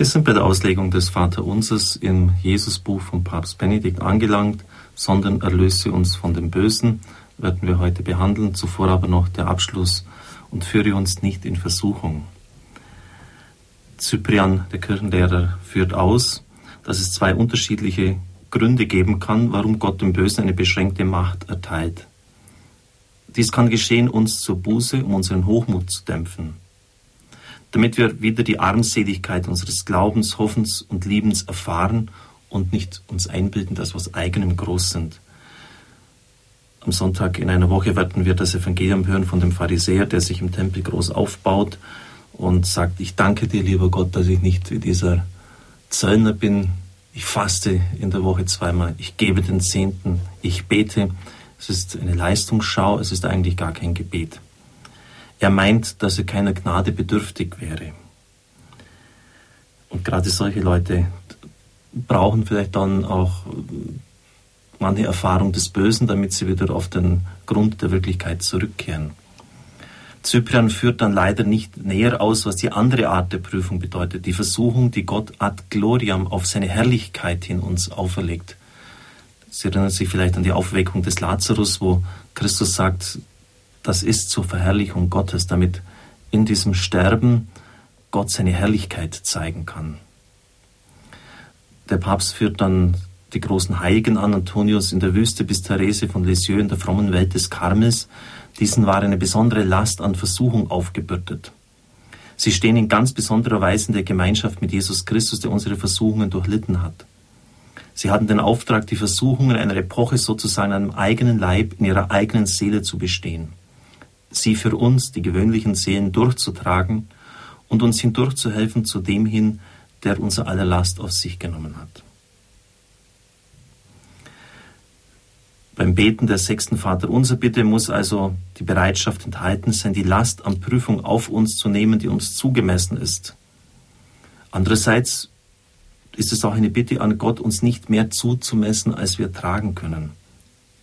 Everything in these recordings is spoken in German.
Wir sind bei der Auslegung des Vaterunsers im Jesusbuch von Papst Benedikt angelangt, sondern erlöse uns von dem Bösen, werden wir heute behandeln, zuvor aber noch der Abschluss und führe uns nicht in Versuchung. Cyprian, der Kirchenlehrer, führt aus, dass es zwei unterschiedliche Gründe geben kann, warum Gott dem Bösen eine beschränkte Macht erteilt. Dies kann geschehen uns zur Buße, um unseren Hochmut zu dämpfen damit wir wieder die Armseligkeit unseres Glaubens, Hoffens und Liebens erfahren und nicht uns einbilden, dass wir aus eigenem groß sind. Am Sonntag in einer Woche werden wir das Evangelium hören von dem Pharisäer, der sich im Tempel groß aufbaut und sagt, ich danke dir, lieber Gott, dass ich nicht wie dieser Zöllner bin. Ich faste in der Woche zweimal, ich gebe den Zehnten, ich bete. Es ist eine Leistungsschau, es ist eigentlich gar kein Gebet. Er meint, dass er keiner Gnade bedürftig wäre. Und gerade solche Leute brauchen vielleicht dann auch manche Erfahrung des Bösen, damit sie wieder auf den Grund der Wirklichkeit zurückkehren. Cyprian führt dann leider nicht näher aus, was die andere Art der Prüfung bedeutet, die Versuchung, die Gott ad gloriam auf seine Herrlichkeit hin uns auferlegt. Sie erinnern sich vielleicht an die Aufweckung des Lazarus, wo Christus sagt, das ist zur Verherrlichung Gottes, damit in diesem Sterben Gott seine Herrlichkeit zeigen kann. Der Papst führt dann die großen Heiligen an, Antonius in der Wüste bis Therese von Lisieux in der frommen Welt des Karmels. Diesen war eine besondere Last an Versuchung aufgebürdet. Sie stehen in ganz besonderer Weise in der Gemeinschaft mit Jesus Christus, der unsere Versuchungen durchlitten hat. Sie hatten den Auftrag, die Versuchungen einer Epoche sozusagen an einem eigenen Leib, in ihrer eigenen Seele zu bestehen sie für uns, die gewöhnlichen Seelen, durchzutragen und uns hindurchzuhelfen zu dem hin, der unser aller Last auf sich genommen hat. Beim Beten der sechsten Vater unser Bitte muss also die Bereitschaft enthalten sein, die Last an Prüfung auf uns zu nehmen, die uns zugemessen ist. Andererseits ist es auch eine Bitte an Gott, uns nicht mehr zuzumessen, als wir tragen können,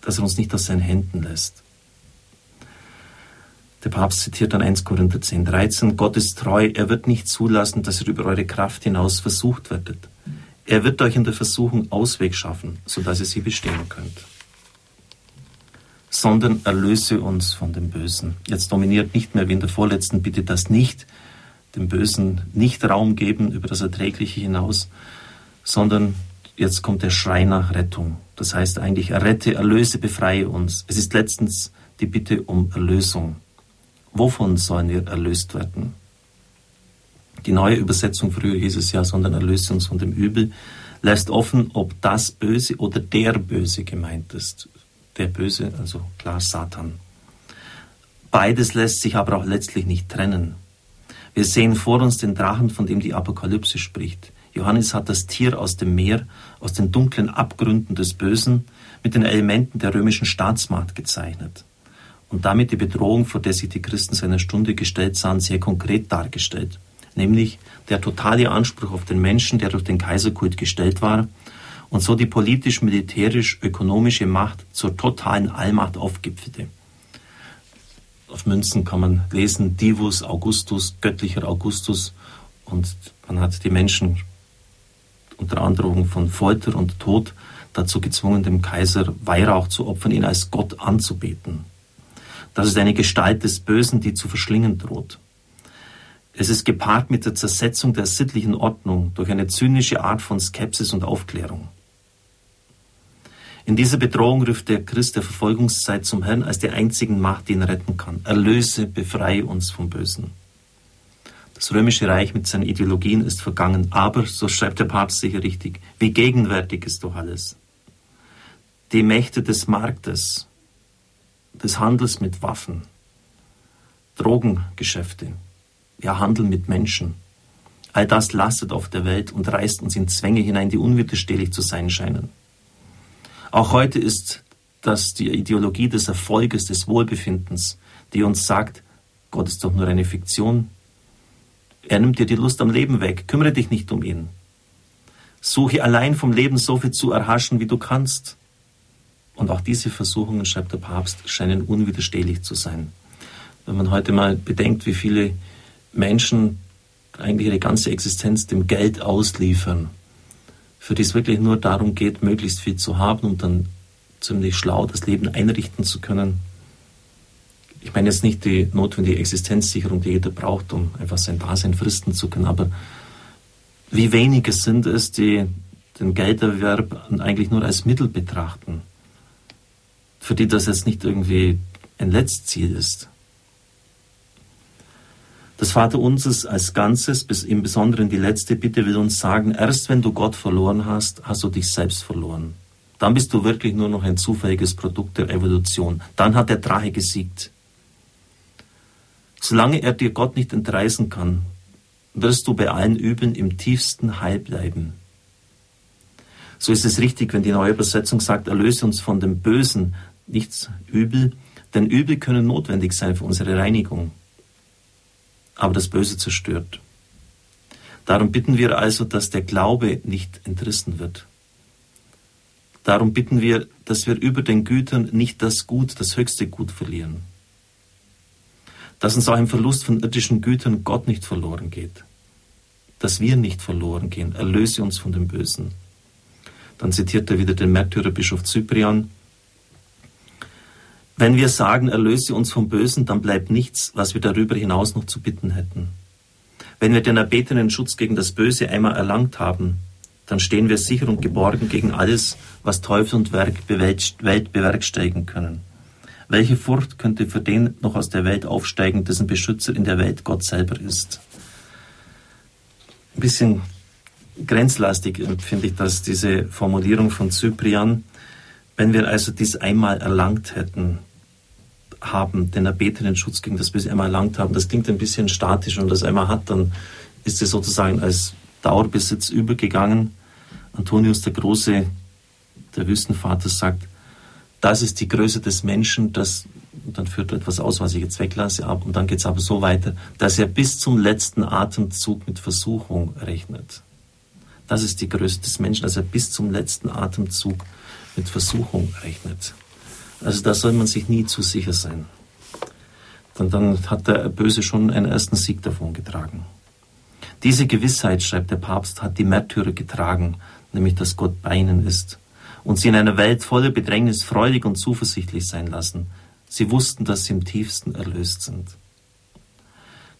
dass er uns nicht aus seinen Händen lässt. Der Papst zitiert dann 1 Korinther 10, 13, Gott ist treu, er wird nicht zulassen, dass ihr über eure Kraft hinaus versucht werdet. Er wird euch in der Versuchung Ausweg schaffen, sodass ihr sie bestehen könnt. Sondern erlöse uns von dem Bösen. Jetzt dominiert nicht mehr wie in der vorletzten Bitte das Nicht, dem Bösen nicht Raum geben über das Erträgliche hinaus, sondern jetzt kommt der Schrei nach Rettung. Das heißt eigentlich, errette, erlöse, befreie uns. Es ist letztens die Bitte um Erlösung. Wovon sollen wir erlöst werden? Die neue Übersetzung früher hieß es ja, sondern erlöse uns von dem Übel, lässt offen, ob das Böse oder der Böse gemeint ist. Der Böse, also klar Satan. Beides lässt sich aber auch letztlich nicht trennen. Wir sehen vor uns den Drachen, von dem die Apokalypse spricht. Johannes hat das Tier aus dem Meer, aus den dunklen Abgründen des Bösen, mit den Elementen der römischen Staatsmacht gezeichnet und damit die Bedrohung, vor der sich die Christen seiner Stunde gestellt sahen, sehr konkret dargestellt. Nämlich der totale Anspruch auf den Menschen, der durch den Kaiserkult gestellt war und so die politisch, militärisch, ökonomische Macht zur totalen Allmacht aufgipfelte. Auf Münzen kann man lesen Divus Augustus, göttlicher Augustus, und man hat die Menschen unter Androhung von Folter und Tod dazu gezwungen, dem Kaiser Weihrauch zu opfern, ihn als Gott anzubeten. Das ist eine Gestalt des Bösen, die zu verschlingen droht. Es ist gepaart mit der Zersetzung der sittlichen Ordnung durch eine zynische Art von Skepsis und Aufklärung. In dieser Bedrohung ruft der Christ der Verfolgungszeit zum Herrn als der einzigen Macht, die ihn retten kann. Erlöse, befreie uns vom Bösen. Das römische Reich mit seinen Ideologien ist vergangen, aber, so schreibt der Papst sicher richtig, wie gegenwärtig ist doch alles. Die Mächte des Marktes, des Handels mit Waffen, Drogengeschäfte, ja Handel mit Menschen. All das lastet auf der Welt und reißt uns in Zwänge hinein, die unwiderstehlich zu sein scheinen. Auch heute ist das die Ideologie des Erfolges, des Wohlbefindens, die uns sagt, Gott ist doch nur eine Fiktion. Er nimmt dir die Lust am Leben weg, kümmere dich nicht um ihn. Suche allein vom Leben so viel zu erhaschen, wie du kannst. Und auch diese Versuchungen, schreibt der Papst, scheinen unwiderstehlich zu sein. Wenn man heute mal bedenkt, wie viele Menschen eigentlich ihre ganze Existenz dem Geld ausliefern, für die es wirklich nur darum geht, möglichst viel zu haben und dann ziemlich schlau das Leben einrichten zu können. Ich meine jetzt nicht die notwendige Existenzsicherung, die jeder braucht, um einfach sein Dasein fristen zu können, aber wie wenige sind es, die den Gelderwerb eigentlich nur als Mittel betrachten, für die das jetzt nicht irgendwie ein Letztziel ist. Das Vaterunser als Ganzes, bis im Besonderen die letzte Bitte, will uns sagen, erst wenn du Gott verloren hast, hast du dich selbst verloren. Dann bist du wirklich nur noch ein zufälliges Produkt der Evolution. Dann hat der Drache gesiegt. Solange er dir Gott nicht entreißen kann, wirst du bei allen Üben im tiefsten Heil bleiben. So ist es richtig, wenn die neue Übersetzung sagt, erlöse uns von dem Bösen, nichts Übel, denn Übel können notwendig sein für unsere Reinigung aber das Böse zerstört. Darum bitten wir also, dass der Glaube nicht entrissen wird. Darum bitten wir, dass wir über den Gütern nicht das Gut, das höchste Gut verlieren. Dass uns auch im Verlust von irdischen Gütern Gott nicht verloren geht. Dass wir nicht verloren gehen. Erlöse uns von dem Bösen. Dann zitiert er wieder den Märtyrerbischof Cyprian. Wenn wir sagen, erlöse uns vom Bösen, dann bleibt nichts, was wir darüber hinaus noch zu bitten hätten. Wenn wir den erbetenen Schutz gegen das Böse einmal erlangt haben, dann stehen wir sicher und geborgen gegen alles, was Teufel und Werk Welt bewerkstelligen können. Welche Furcht könnte für den noch aus der Welt aufsteigen, dessen Beschützer in der Welt Gott selber ist? Ein bisschen grenzlastig finde ich das, diese Formulierung von Cyprian. Wenn wir also dies einmal erlangt hätten, haben, den erbetenen Schutz gegen das Böse einmal erlangt haben. Das klingt ein bisschen statisch. Man das einmal hat, dann ist es sozusagen als Dauerbesitz übergegangen. Antonius der Große, der Wüstenvater, sagt, das ist die Größe des Menschen, das, und dann führt er etwas aus, was ich jetzt weglasse, ab, und dann geht es aber so weiter, dass er bis zum letzten Atemzug mit Versuchung rechnet. Das ist die Größe des Menschen, dass er bis zum letzten Atemzug mit Versuchung rechnet. Also da soll man sich nie zu sicher sein. Denn dann hat der Böse schon einen ersten Sieg davon getragen. Diese Gewissheit, schreibt der Papst, hat die Märtyrer getragen, nämlich dass Gott bei ihnen ist und sie in einer Welt voller Bedrängnis freudig und zuversichtlich sein lassen. Sie wussten, dass sie im tiefsten erlöst sind.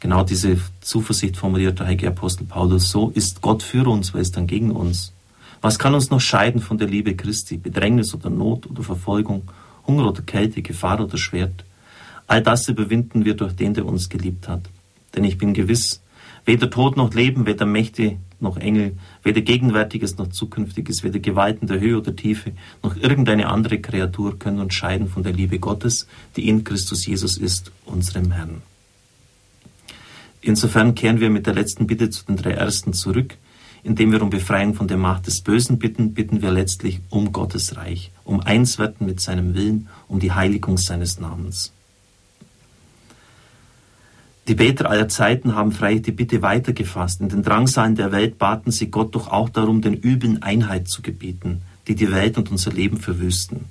Genau diese Zuversicht formuliert der heilige Apostel Paulus so, ist Gott für uns, wer ist dann gegen uns? Was kann uns noch scheiden von der Liebe Christi? Bedrängnis oder Not oder Verfolgung Hunger oder Kälte, Gefahr oder Schwert. All das überwinden wir durch den, der uns geliebt hat. Denn ich bin gewiss, weder Tod noch Leben, weder Mächte noch Engel, weder Gegenwärtiges noch Zukünftiges, weder Gewalten der Höhe oder Tiefe, noch irgendeine andere Kreatur können uns scheiden von der Liebe Gottes, die in Christus Jesus ist, unserem Herrn. Insofern kehren wir mit der letzten Bitte zu den drei Ersten zurück, indem wir um Befreiung von der Macht des Bösen bitten, bitten wir letztlich um Gottes Reich, um Einswerden mit seinem Willen, um die Heiligung seines Namens. Die Beter aller Zeiten haben freilich die Bitte weitergefasst. In den Drangsalen der Welt baten sie Gott doch auch darum, den Übeln Einheit zu gebieten, die die Welt und unser Leben verwüsten.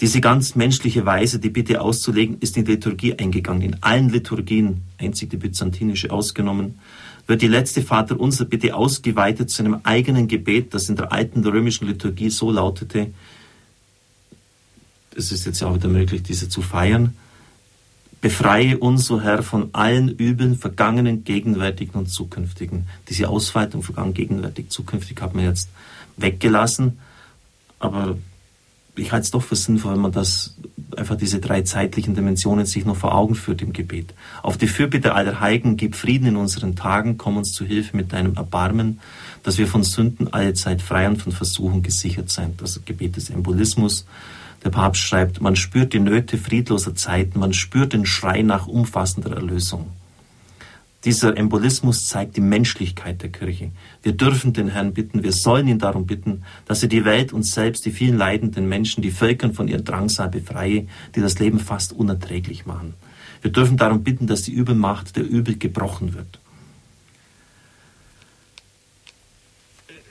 Diese ganz menschliche Weise, die Bitte auszulegen, ist in die Liturgie eingegangen. In allen Liturgien, einzig die byzantinische ausgenommen, wird die letzte Vater unser bitte ausgeweitet zu einem eigenen Gebet, das in der alten römischen Liturgie so lautete, es ist jetzt ja auch wieder möglich, diese zu feiern, Befreie uns, o Herr, von allen Übeln, vergangenen, gegenwärtigen und zukünftigen. Diese Ausweitung, vergangen, gegenwärtig, zukünftig, hat man jetzt weggelassen. Aber ich halte es doch für sinnvoll, wenn man das einfach diese drei zeitlichen Dimensionen sich noch vor Augen führt im Gebet. Auf die Fürbitte aller Heiligen, gib Frieden in unseren Tagen, komm uns zu Hilfe mit deinem Erbarmen, dass wir von Sünden alle Zeit frei und von Versuchen gesichert sein. Das Gebet des Embolismus. Der Papst schreibt, man spürt die Nöte friedloser Zeiten, man spürt den Schrei nach umfassender Erlösung. Dieser Embolismus zeigt die Menschlichkeit der Kirche. Wir dürfen den Herrn bitten, wir sollen ihn darum bitten, dass er die Welt und selbst die vielen leidenden Menschen, die Völkern von ihrem Drangsal befreie, die das Leben fast unerträglich machen. Wir dürfen darum bitten, dass die Übelmacht der Übel gebrochen wird.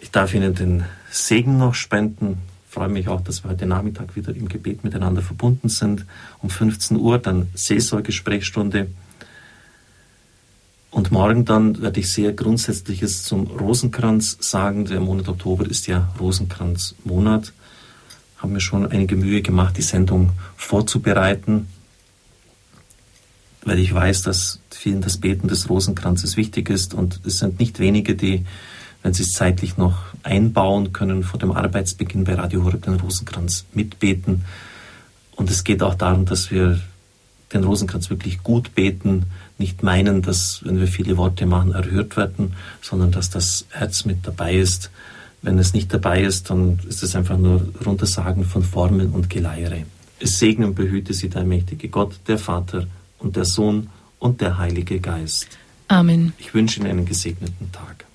Ich darf Ihnen den Segen noch spenden. Ich freue mich auch, dass wir heute Nachmittag wieder im Gebet miteinander verbunden sind. Um 15 Uhr dann Seelsorgesprechstunde. Und morgen dann werde ich sehr Grundsätzliches zum Rosenkranz sagen. Der Monat Oktober ist ja Rosenkranzmonat. Haben mir schon einige Mühe gemacht, die Sendung vorzubereiten, weil ich weiß, dass vielen das Beten des Rosenkranzes wichtig ist. Und es sind nicht wenige, die, wenn sie es zeitlich noch einbauen können, vor dem Arbeitsbeginn bei Radio Horeb den Rosenkranz mitbeten. Und es geht auch darum, dass wir den Rosenkranz wirklich gut beten, nicht meinen, dass, wenn wir viele Worte machen, erhört werden, sondern dass das Herz mit dabei ist. Wenn es nicht dabei ist, dann ist es einfach nur Runtersagen von Formeln und Geleiere. Es segne und behüte sie der mächtige Gott, der Vater und der Sohn und der Heilige Geist. Amen. Ich wünsche Ihnen einen gesegneten Tag.